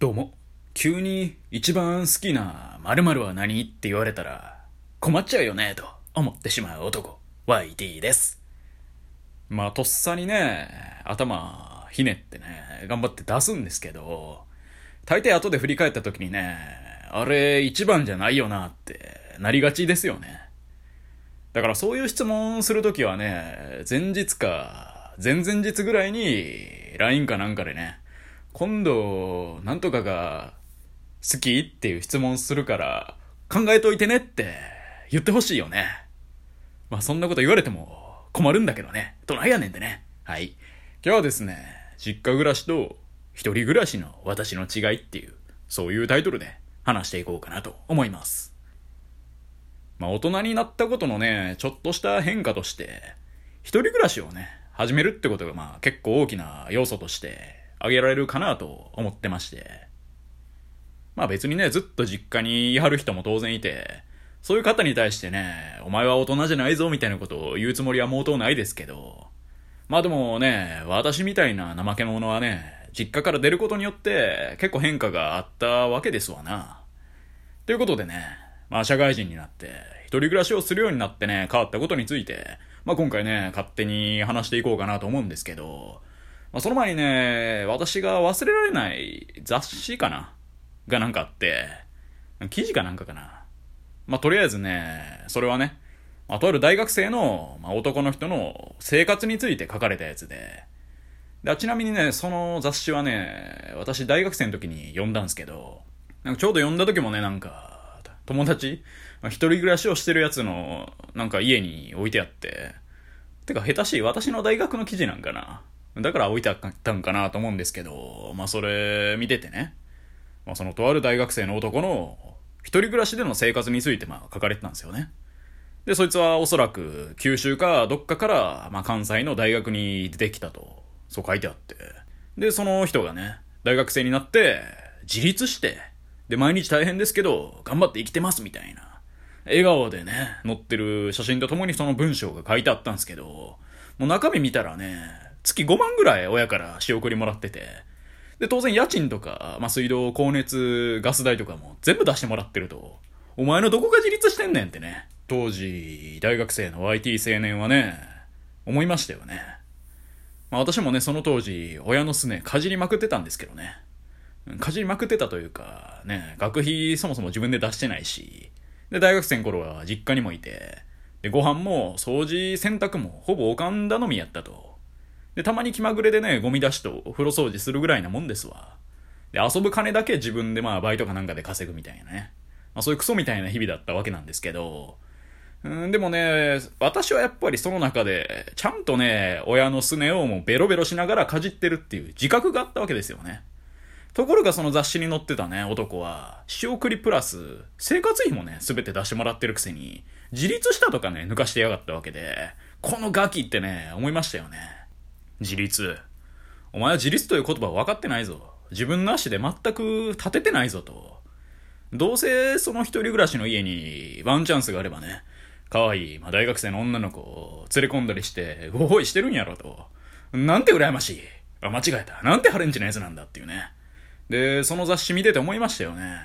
どうも。急に一番好きな〇〇は何って言われたら困っちゃうよねと思ってしまう男、YT です。まあ、とっさにね、頭ひねってね、頑張って出すんですけど、大抵後で振り返った時にね、あれ一番じゃないよなってなりがちですよね。だからそういう質問するときはね、前日か前々日ぐらいに LINE かなんかでね、今度、なんとかが好きっていう質問するから考えといてねって言ってほしいよね。まあそんなこと言われても困るんだけどね。どないやねんでね。はい。今日はですね、実家暮らしと一人暮らしの私の違いっていう、そういうタイトルで話していこうかなと思います。まあ大人になったことのね、ちょっとした変化として、一人暮らしをね、始めるってことがまあ結構大きな要素として挙げられるかなと思ってまして。まあ別にね、ずっと実家にいはる人も当然いて、そういう方に対してね、お前は大人じゃないぞみたいなことを言うつもりは毛頭ないですけど、まあでもね、私みたいな怠け者はね、実家から出ることによって結構変化があったわけですわな。ということでね、まあ社会人になって、一人暮らしをするようになってね、変わったことについて、まあ今回ね、勝手に話していこうかなと思うんですけど、まあその前にね、私が忘れられない雑誌かながなんかあって、記事かなんかかな。まあとりあえずね、それはね、まあ、とある大学生の、まあ、男の人の生活について書かれたやつで、でちなみにね、その雑誌はね、私大学生の時に読んだんですけど、なんかちょうど読んだ時もね、なんか、友達、まあ、一人暮らしをしてるやつの、なんか家に置いてあって、てか下手しい私の大学の記事なんかな。だから置いてあったんかなと思うんですけど、まあそれ見ててね、まあそのとある大学生の男の一人暮らしでの生活についてまあ書かれてたんですよね。で、そいつはおそらく九州かどっかから、まあ、関西の大学に出てきたと、そう書いてあって。で、その人がね、大学生になって、自立して、で、毎日大変ですけど、頑張って生きてますみたいな。笑顔でね、載ってる写真とともにその文章が書いてあったんですけど、もう中身見たらね、月5万ぐらい親から仕送りもらってて、で、当然家賃とか、まあ、水道、光熱、ガス代とかも全部出してもらってると、お前のどこが自立してんねんってね。当時、大学生の IT 青年はね、思いましたよね。まあ私もね、その当時、親のすね、かじりまくってたんですけどね。かじりまくってたというか、ね、学費そもそも自分で出してないし、で、大学生の頃は実家にもいて、で、ご飯も掃除、洗濯もほぼおかん頼みやったと。で、たまに気まぐれでね、ゴミ出しとお風呂掃除するぐらいなもんですわ。で、遊ぶ金だけ自分でまあバイトかなんかで稼ぐみたいなね。まあそういうクソみたいな日々だったわけなんですけど、うん、でもね、私はやっぱりその中で、ちゃんとね、親のすねをもうベロベロしながらかじってるっていう自覚があったわけですよね。ところがその雑誌に載ってたね、男は、仕送りプラス、生活費もね、すべて出してもらってるくせに、自立したとかね、抜かしてやがったわけで、このガキってね、思いましたよね。自立。お前は自立という言葉分かってないぞ。自分の足で全く立ててないぞと。どうせその一人暮らしの家にワンチャンスがあればね、可愛い、まあ、大学生の女の子を連れ込んだりして、ごほいしてるんやろと。なんて羨ましい。あ、間違えた。なんてハレンチなやつなんだっていうね。で、その雑誌見てて思いましたよね。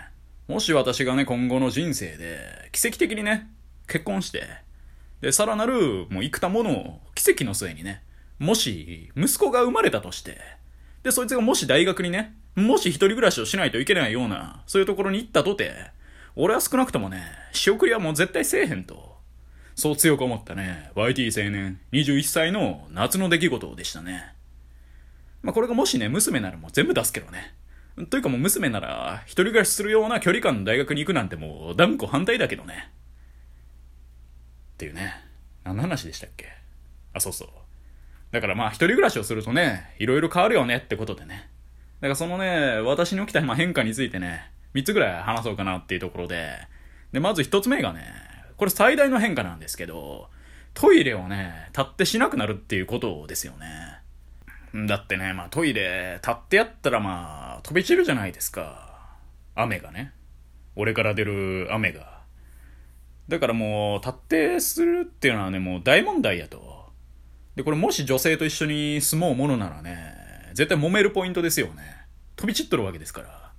もし私がね、今後の人生で、奇跡的にね、結婚して、で、さらなる、もう幾多ものを奇跡の末にね、もし、息子が生まれたとして、で、そいつがもし大学にね、もし一人暮らしをしないといけないような、そういうところに行ったとて、俺は少なくともね、仕送りはもう絶対せえへんと。そう強く思ったね、YT 青年21歳の夏の出来事でしたね。まあこれがもしね、娘ならもう全部出すけどね。というかもう娘なら、一人暮らしするような距離感の大学に行くなんてもう断固反対だけどね。っていうね。何の話でしたっけ？あ、そうそう。だからまあ一人暮らしをするとね、いろいろ変わるよねってことでね。だからそのね、私に起きた変化についてね、3つぐらい話そうかなっていうところで、で、まず1つ目がね、これ最大の変化なんですけど、トイレをね、立ってしなくなるっていうことですよね。だってね、まあトイレ立ってやったらまあ飛び散るじゃないですか。雨がね。俺から出る雨が。だからもう立ってするっていうのはね、もう大問題やと。で、これもし女性と一緒に住もうものならね、絶対揉めるポイントですよね。飛び散っとるわけですから。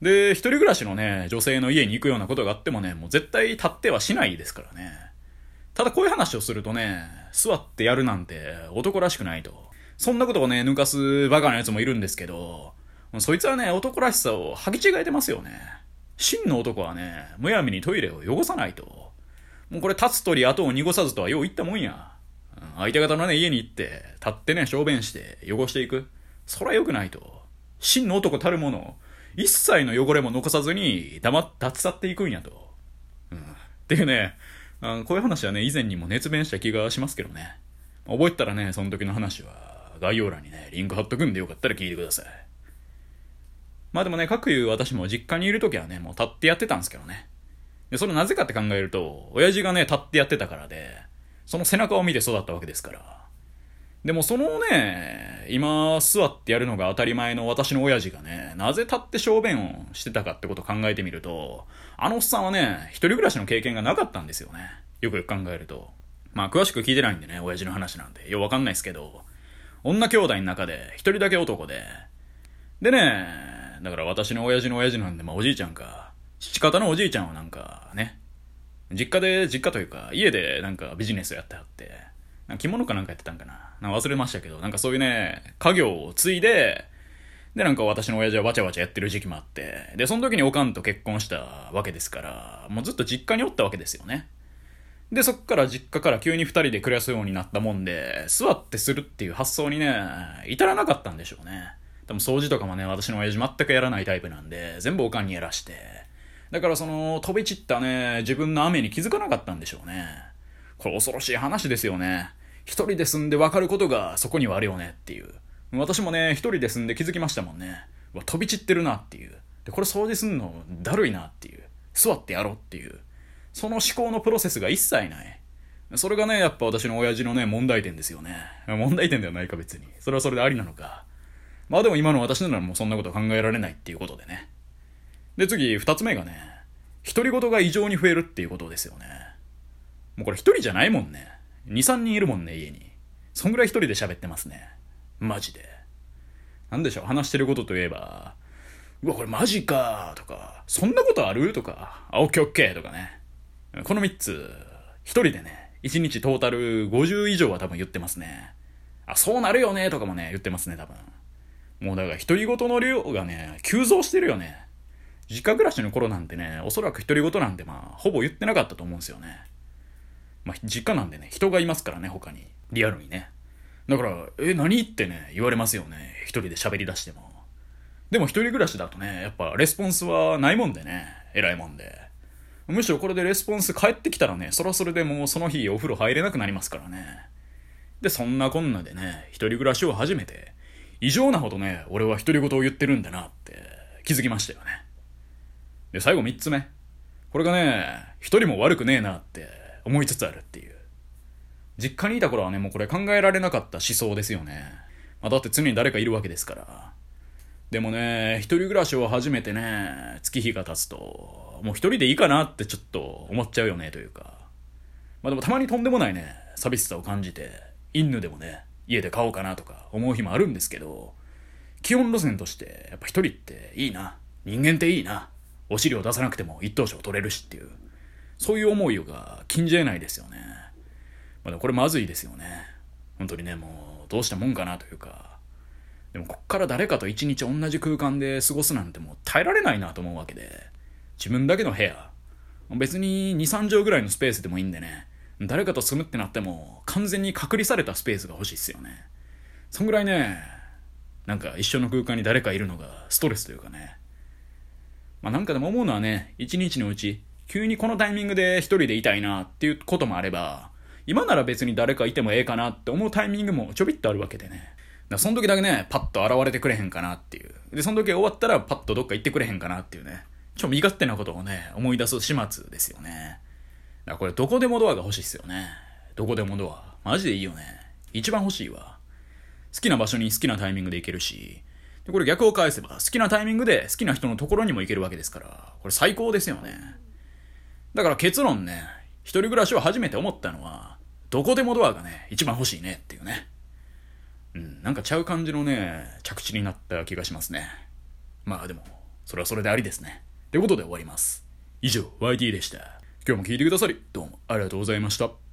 で、一人暮らしのね、女性の家に行くようなことがあってもね、もう絶対立ってはしないですからね。ただこういう話をするとね、座ってやるなんて男らしくないと。そんなことをね、抜かすバカな奴もいるんですけど、そいつはね、男らしさを履き違えてますよね。真の男はね、むやみにトイレを汚さないと。もうこれ立つ鳥後を濁さずとはよう言ったもんや。相手方のね、家に行って、立ってね、小便して汚していく。そら良くないと。真の男たるもの、一切の汚れも残さずに黙っ立ち去っていくんやと。うん。っていうね、あこういう話はね、以前にも熱弁した気がしますけどね。覚えたらね、その時の話は、概要欄にね、リンク貼っとくんでよかったら聞いてください。まあでもね、各言う私も実家にいる時はね、もう立ってやってたんですけどね。で、それなぜかって考えると、親父がね、立ってやってたからで、その背中を見て育ったわけですから。でもそのね、今座ってやるのが当たり前の私の親父がね、なぜ立って小便をしてたかってことを考えてみると、あのおっさんはね、一人暮らしの経験がなかったんですよね。よくよく考えると。まあ詳しく聞いてないんでね、親父の話なんで、よくわかんないですけど、女兄弟の中で一人だけ男で、でね、だから私の親父の親父なんで、まあおじいちゃんか、父方のおじいちゃんはなんかね、実家で、実家というか、家でなんかビジネスをやってはって、着物かなんかやってたんかな。なんか忘れましたけど、なんかそういうね、家業を継いで、で、なんか私の親父はわちゃわちゃやってる時期もあって、で、その時におかんと結婚したわけですから、もうずっと実家におったわけですよね。で、そっから実家から急に二人で暮らすようになったもんで、座ってするっていう発想にね、至らなかったんでしょうね。多分掃除とかもね、私の親父全くやらないタイプなんで、全部おかんにやらして。だからその、飛び散ったね、自分の雨に気づかなかったんでしょうね。これ恐ろしい話ですよね。一人で住んで分かることがそこにはあるよねっていう。私もね、一人で住んで気づきましたもんね。わ、飛び散ってるなっていう。で、これ掃除すんのだるいなっていう。座ってやろうっていう。その思考のプロセスが一切ない。それがね、やっぱ私の親父のね、問題点ですよね。問題点ではないか別に。それはそれでありなのか。まあでも今の私ならもうそんなこと考えられないっていうことでね。で次、二つ目がね、独り言が異常に増えるっていうことですよね。もうこれ一人じゃないもんね。二三人いるもんね、家に。そんぐらい一人で喋ってますね。マジで。なんでしょう、話してることといえば、うわ、これマジかとか、そんなことある？とか、あ、オッケーオッケーとかね。この3つ、一人でね、1日トータル50以上は多分言ってますね。あ、そうなるよねとかもね、言ってますね、多分。もうだから独り言の量がね、急増してるよね。実家暮らしの頃なんてね、おそらく独り言なんてまあ、ほぼ言ってなかったと思うんですよね。まあ、実家なんでね、人がいますからね、他に。リアルにね。だから、え、何ってね、言われますよね。一人で喋り出しても。でも一人暮らしだとね、やっぱレスポンスはないもんでね、偉いもんで。むしろこれでレスポンス返ってきたらね、そろそろでもうその日お風呂入れなくなりますからね。で、そんなこんなでね、一人暮らしを始めて、異常なほどね、俺は独り言を言ってるんだなって気づきましたよね。で、最後三つ目。これがね、一人も悪くねえなって思いつつあるっていう。実家にいた頃はね、もうこれ考えられなかった思想ですよね。まあ、だって常に誰かいるわけですから。でもね、一人暮らしを始めてね、月日が経つと、もう一人でいいかなってちょっと思っちゃうよね、というか。まあでもたまにとんでもないね、寂しさを感じて、犬でもね、家で飼おうかなとか思う日もあるんですけど、基本路線として、やっぱ一人っていいな。人間っていいな。お尻を出さなくても一等賞取れるしっていう。そういう思いが禁じ得ないですよね。まだこれまずいですよね。本当にね、もうどうしたもんかなというか。でもこっから誰かと一日同じ空間で過ごすなんてもう耐えられないなと思うわけで。自分だけの部屋。別に2、3畳ぐらいのスペースでもいいんでね。誰かと住むってなっても完全に隔離されたスペースが欲しいっすよね。そんぐらいね、なんか一緒の空間に誰かいるのがストレスというかね。まあなんかでも思うのはね、一日のうち急にこのタイミングで一人でいたいなっていうこともあれば、今なら別に誰かいてもええかなって思うタイミングもちょびっとあるわけでね。だからその時だけね、パッと現れてくれへんかなっていう。で、その時終わったらパッとどっか行ってくれへんかなっていうね。ちょ、身勝手なことをね、思い出す始末ですよね。だからこれどこでもドアが欲しいっすよね。どこでもドア。マジでいいよね。一番欲しいわ。好きな場所に好きなタイミングで行けるし、これ逆を返せば、好きなタイミングで好きな人のところにも行けるわけですから、これ最高ですよね。だから結論ね、一人暮らしを初めて思ったのは、どこでもドアがね、一番欲しいねっていうね。うん、なんかちゃう感じのね、着地になった気がしますね。まあでも、それはそれでありですね。ってことで終わります。以上、YT でした。今日も聞いてくださり、どうもありがとうございました。